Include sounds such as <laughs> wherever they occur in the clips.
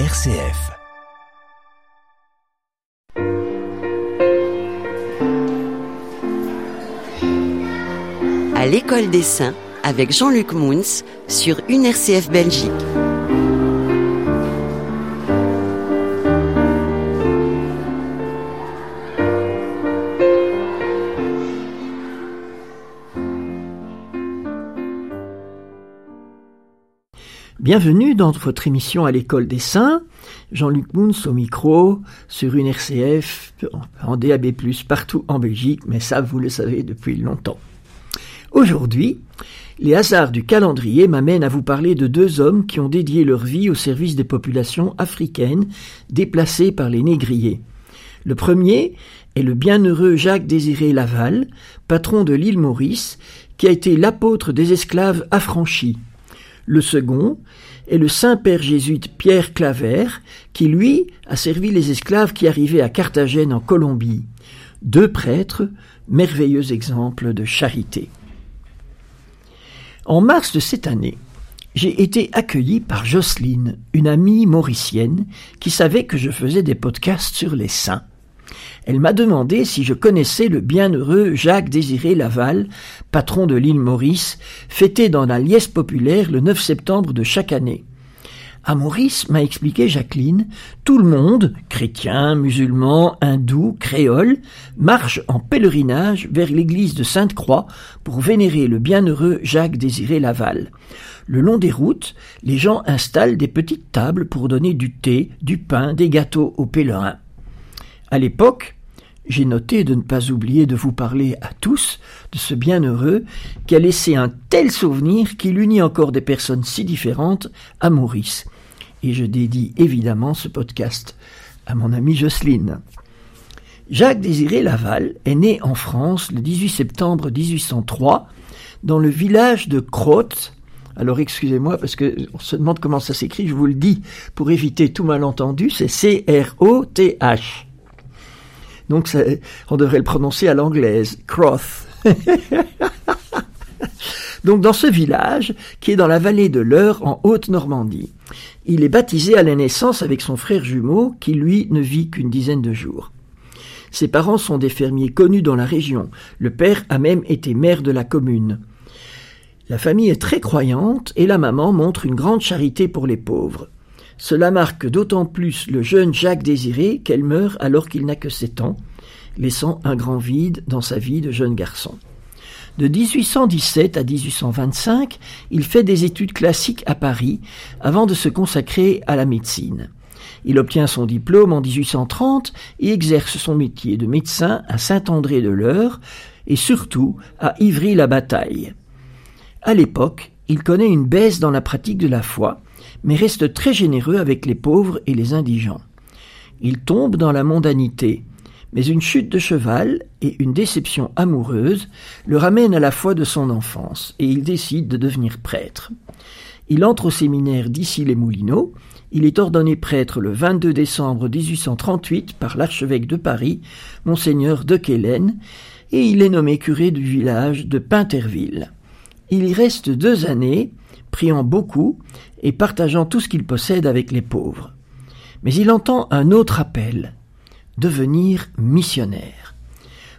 RCF. À l'école des saints avec Jean-Luc Mouns sur une RCF Belgique. Bienvenue dans votre émission à l'école des saints. Jean-Luc Mouns au micro, sur une RCF, en DAB+, partout en Belgique, mais ça vous le savez depuis longtemps. Aujourd'hui, les hasards du calendrier m'amènent à vous parler de deux hommes qui ont dédié leur vie au service des populations africaines déplacées par les négriers. Le premier est le bienheureux Jacques-Désiré Laval, patron de l'île Maurice, qui a été l'apôtre des esclaves affranchis. Le second est le Saint-Père jésuite Pierre Claver, qui lui a servi les esclaves qui arrivaient à Carthagène en Colombie. Deux prêtres, merveilleux exemples de charité. En mars de cette année, j'ai été accueilli par Jocelyne, une amie mauricienne, qui savait que je faisais des podcasts sur les saints. Elle m'a demandé si je connaissais le bienheureux Jacques Désiré Laval, patron de l'île Maurice, fêté dans la liesse populaire le 9 septembre de chaque année. À Maurice, m'a expliqué Jacqueline, tout le monde, chrétiens, musulmans, hindous, créoles, marche en pèlerinage vers l'église de Sainte-Croix pour vénérer le bienheureux Jacques Désiré Laval. Le long des routes, les gens installent des petites tables pour donner du thé, du pain, des gâteaux aux pèlerins. À l'époque, j'ai noté de ne pas oublier de vous parler à tous de ce bienheureux qui a laissé un tel souvenir qu'il unit encore des personnes si différentes à Maurice. Et je dédie évidemment ce podcast à mon amie Jocelyne. Jacques Désiré Laval est né en France le 18 septembre 1803 dans le village de Crotte. Alors excusez-moi parce que on se demande comment ça s'écrit, je vous le dis pour éviter tout malentendu, c'est C-R-O-T-H. Donc on devrait le prononcer à l'anglaise, Croth. <laughs> Donc dans ce village, qui est dans la vallée de l'Eure en Haute-Normandie, il est baptisé à la naissance avec son frère jumeau qui lui ne vit qu'une dizaine de jours. Ses parents sont des fermiers connus dans la région. Le père a même été maire de la commune. La famille est très croyante et la maman montre une grande charité pour les pauvres. Cela marque d'autant plus le jeune Jacques Désiré qu'elle meurt alors qu'il n'a que sept ans, laissant un grand vide dans sa vie de jeune garçon. De 1817 à 1825, il fait des études classiques à Paris avant de se consacrer à la médecine. Il obtient son diplôme en 1830 et exerce son métier de médecin à Saint-André de l'Eure et surtout à Ivry-la-Bataille. À l'époque, il connaît une baisse dans la pratique de la foi mais reste très généreux avec les pauvres et les indigents. Il tombe dans la mondanité, mais une chute de cheval et une déception amoureuse le ramènent à la foi de son enfance, et il décide de devenir prêtre. Il entre au séminaire d'Issy-les-Moulineaux, il est ordonné prêtre le 22 décembre 1838 par l'archevêque de Paris, monseigneur de Quélen, et il est nommé curé du village de Pinterville. Il y reste deux années, priant beaucoup et partageant tout ce qu'il possède avec les pauvres. Mais il entend un autre appel, devenir missionnaire.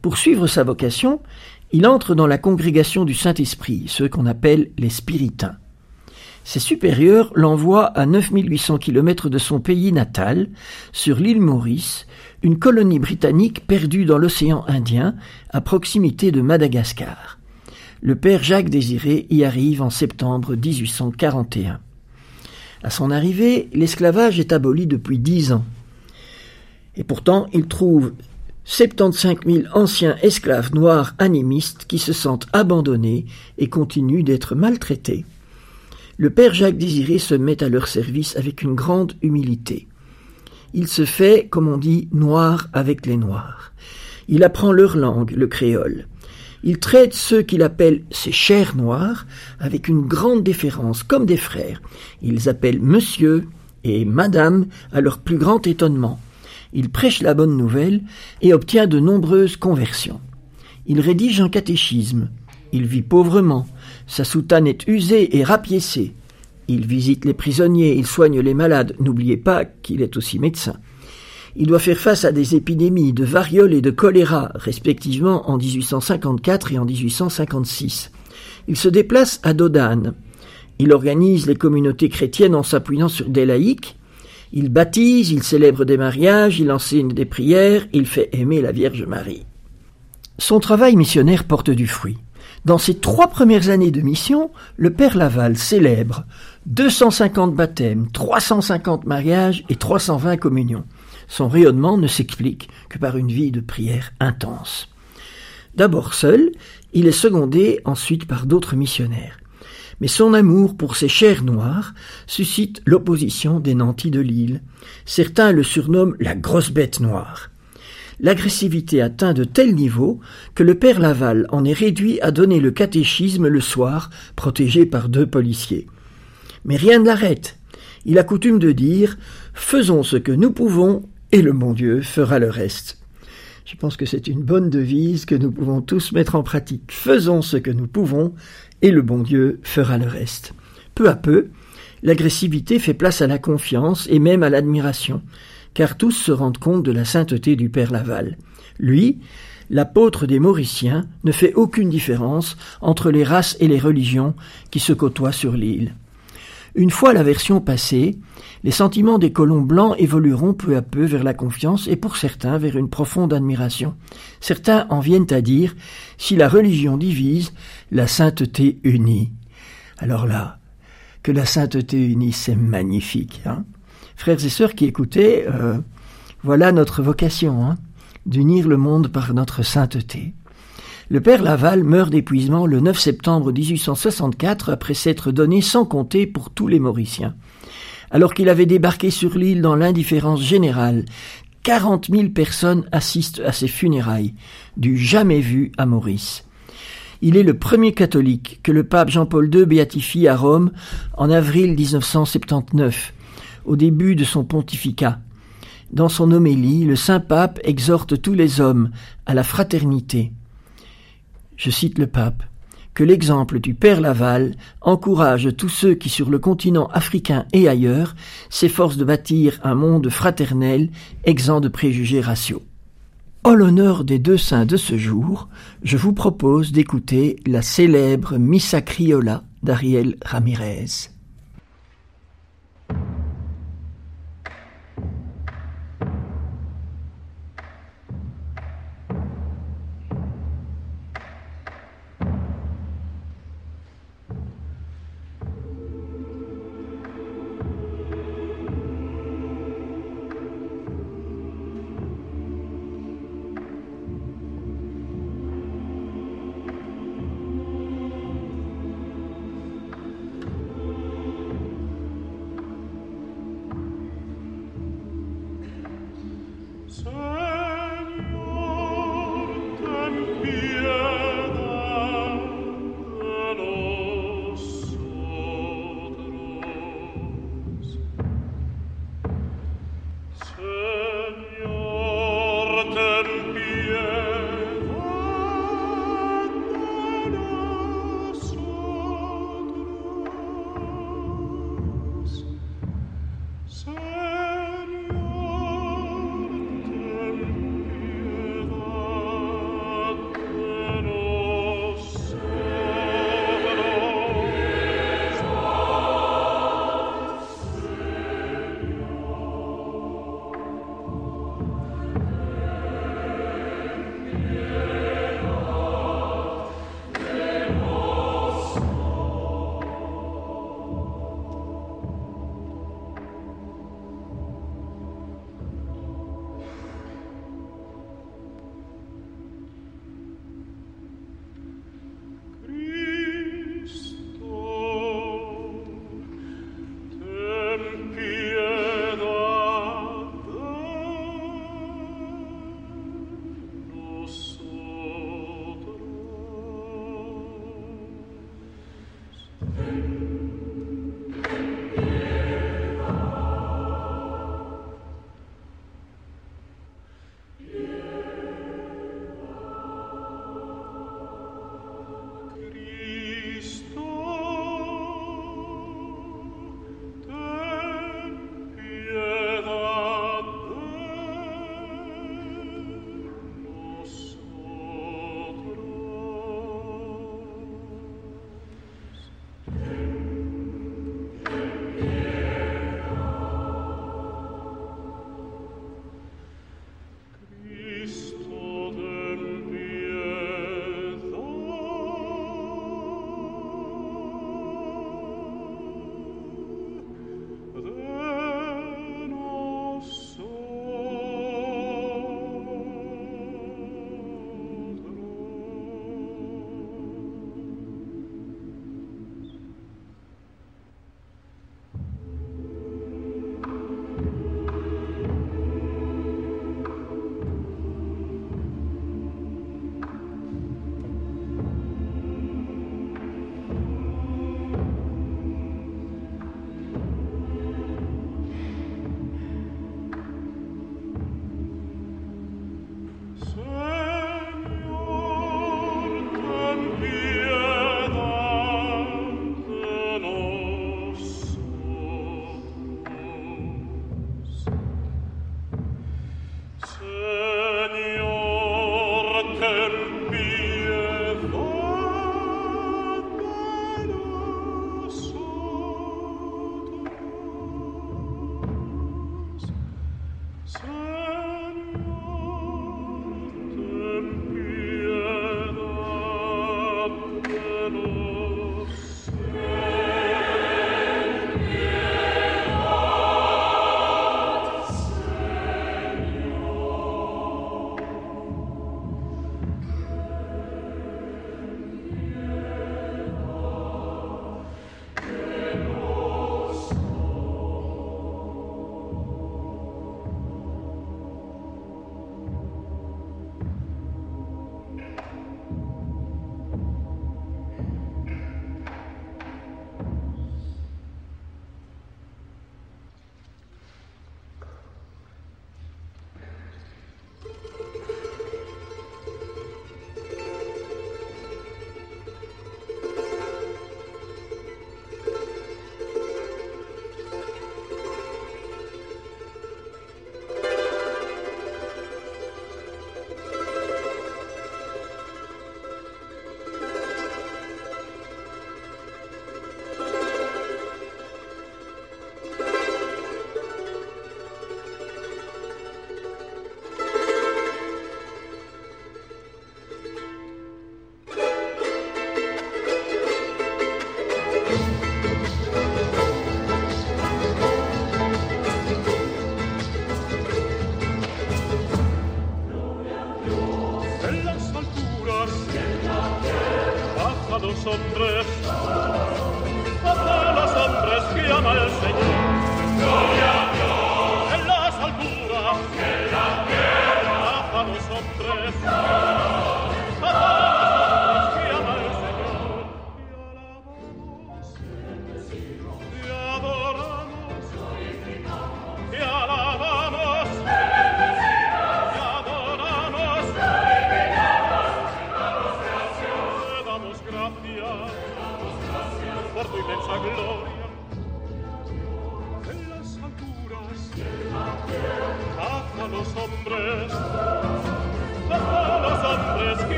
Pour suivre sa vocation, il entre dans la congrégation du Saint-Esprit, ceux qu'on appelle les spiritains. Ses supérieurs l'envoient à 9800 km de son pays natal, sur l'île Maurice, une colonie britannique perdue dans l'océan Indien, à proximité de Madagascar. Le père Jacques Désiré y arrive en septembre 1841. À son arrivée, l'esclavage est aboli depuis dix ans. Et pourtant, il trouve 75 000 anciens esclaves noirs animistes qui se sentent abandonnés et continuent d'être maltraités. Le père Jacques Désiré se met à leur service avec une grande humilité. Il se fait, comme on dit, noir avec les noirs. Il apprend leur langue, le créole. Il traite ceux qu'il appelle ses chers noirs avec une grande déférence, comme des frères. Ils appellent monsieur et madame à leur plus grand étonnement. Il prêche la bonne nouvelle et obtient de nombreuses conversions. Il rédige un catéchisme. Il vit pauvrement. Sa soutane est usée et rapiécée. il visite les prisonniers, il soigne les malades. N'oubliez pas qu'il est aussi médecin. Il doit faire face à des épidémies de variole et de choléra, respectivement en 1854 et en 1856. Il se déplace à Dodane. Il organise les communautés chrétiennes en s'appuyant sur des laïcs. Il baptise, il célèbre des mariages, il enseigne des prières, il fait aimer la Vierge Marie. Son travail missionnaire porte du fruit. Dans ses trois premières années de mission, le Père Laval célèbre 250 baptêmes, 350 mariages et 320 communions. Son rayonnement ne s'explique que par une vie de prière intense. D'abord seul, il est secondé ensuite par d'autres missionnaires. Mais son amour pour ces chairs noires suscite l'opposition des nantis de l'île. Certains le surnomment la grosse bête noire. L'agressivité atteint de tel niveau que le père Laval en est réduit à donner le catéchisme le soir, protégé par deux policiers. Mais rien ne l'arrête. Il a coutume de dire Faisons ce que nous pouvons et le bon Dieu fera le reste. Je pense que c'est une bonne devise que nous pouvons tous mettre en pratique. Faisons ce que nous pouvons et le bon Dieu fera le reste. Peu à peu, l'agressivité fait place à la confiance et même à l'admiration, car tous se rendent compte de la sainteté du Père Laval. Lui, l'apôtre des Mauriciens, ne fait aucune différence entre les races et les religions qui se côtoient sur l'île. Une fois la version passée, les sentiments des colons blancs évolueront peu à peu vers la confiance et pour certains vers une profonde admiration. Certains en viennent à dire si la religion divise, la sainteté unit. Alors là, que la sainteté unit, c'est magnifique. Hein Frères et sœurs qui écoutez, euh, voilà notre vocation, hein d'unir le monde par notre sainteté. Le père Laval meurt d'épuisement le 9 septembre 1864 après s'être donné sans compter pour tous les Mauriciens. Alors qu'il avait débarqué sur l'île dans l'indifférence générale, quarante mille personnes assistent à ses funérailles, du jamais vu à Maurice. Il est le premier catholique que le pape Jean-Paul II béatifie à Rome en avril 1979, au début de son pontificat. Dans son homélie, le saint pape exhorte tous les hommes à la fraternité je cite le pape, que l'exemple du Père Laval encourage tous ceux qui sur le continent africain et ailleurs s'efforcent de bâtir un monde fraternel exempt de préjugés raciaux. En l'honneur des deux saints de ce jour, je vous propose d'écouter la célèbre Missa Criolla d'Ariel Ramirez.